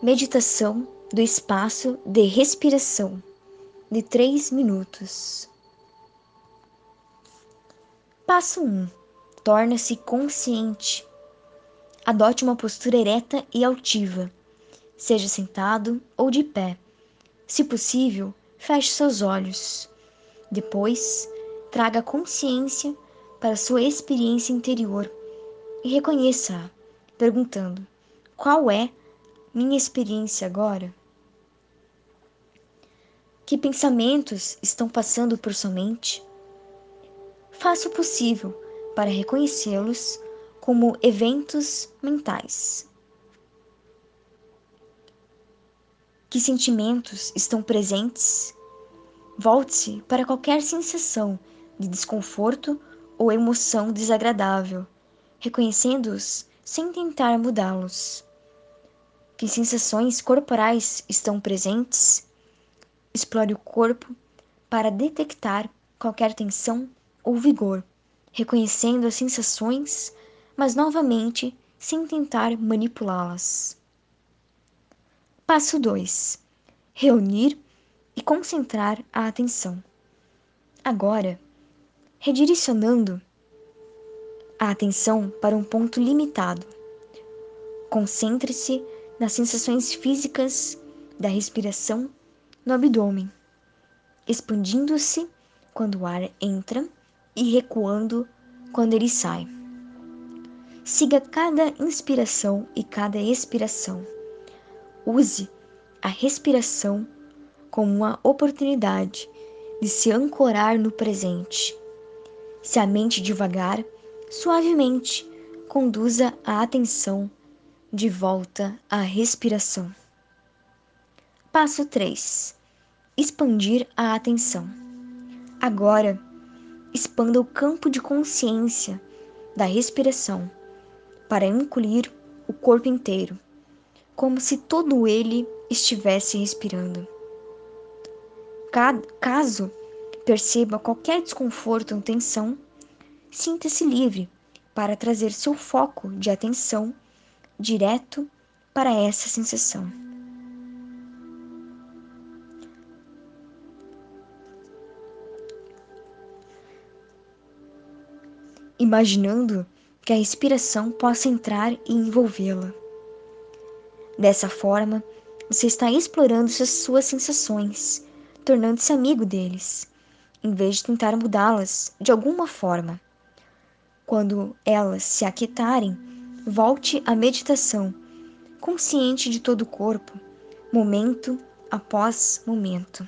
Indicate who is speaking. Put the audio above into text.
Speaker 1: Meditação do espaço de respiração de 3 minutos. Passo 1. Torna-se consciente. Adote uma postura ereta e altiva, seja sentado ou de pé. Se possível, feche seus olhos. Depois, traga consciência para sua experiência interior e reconheça-a, perguntando: qual é minha experiência agora? Que pensamentos estão passando por sua mente? Faça o possível para reconhecê-los como eventos mentais. Que sentimentos estão presentes? Volte-se para qualquer sensação de desconforto ou emoção desagradável, reconhecendo-os sem tentar mudá-los. Que sensações corporais estão presentes? Explore o corpo para detectar qualquer tensão ou vigor, reconhecendo as sensações, mas novamente sem tentar manipulá-las. Passo 2: Reunir e concentrar a atenção. Agora, redirecionando a atenção para um ponto limitado. Concentre-se nas sensações físicas da respiração no abdômen, expandindo-se quando o ar entra e recuando quando ele sai. Siga cada inspiração e cada expiração. Use a respiração como uma oportunidade de se ancorar no presente. Se a mente devagar, suavemente conduza a atenção de volta à respiração. Passo 3. Expandir a atenção. Agora, expanda o campo de consciência da respiração para incluir o corpo inteiro, como se todo ele estivesse respirando. Caso perceba qualquer desconforto ou tensão, sinta-se livre para trazer seu foco de atenção direto para essa sensação. Imaginando que a respiração possa entrar e envolvê-la. Dessa forma, você está explorando suas sensações, tornando-se amigo deles, em vez de tentar mudá-las de alguma forma. Quando elas se aquietarem, volte à meditação, consciente de todo o corpo, momento após momento.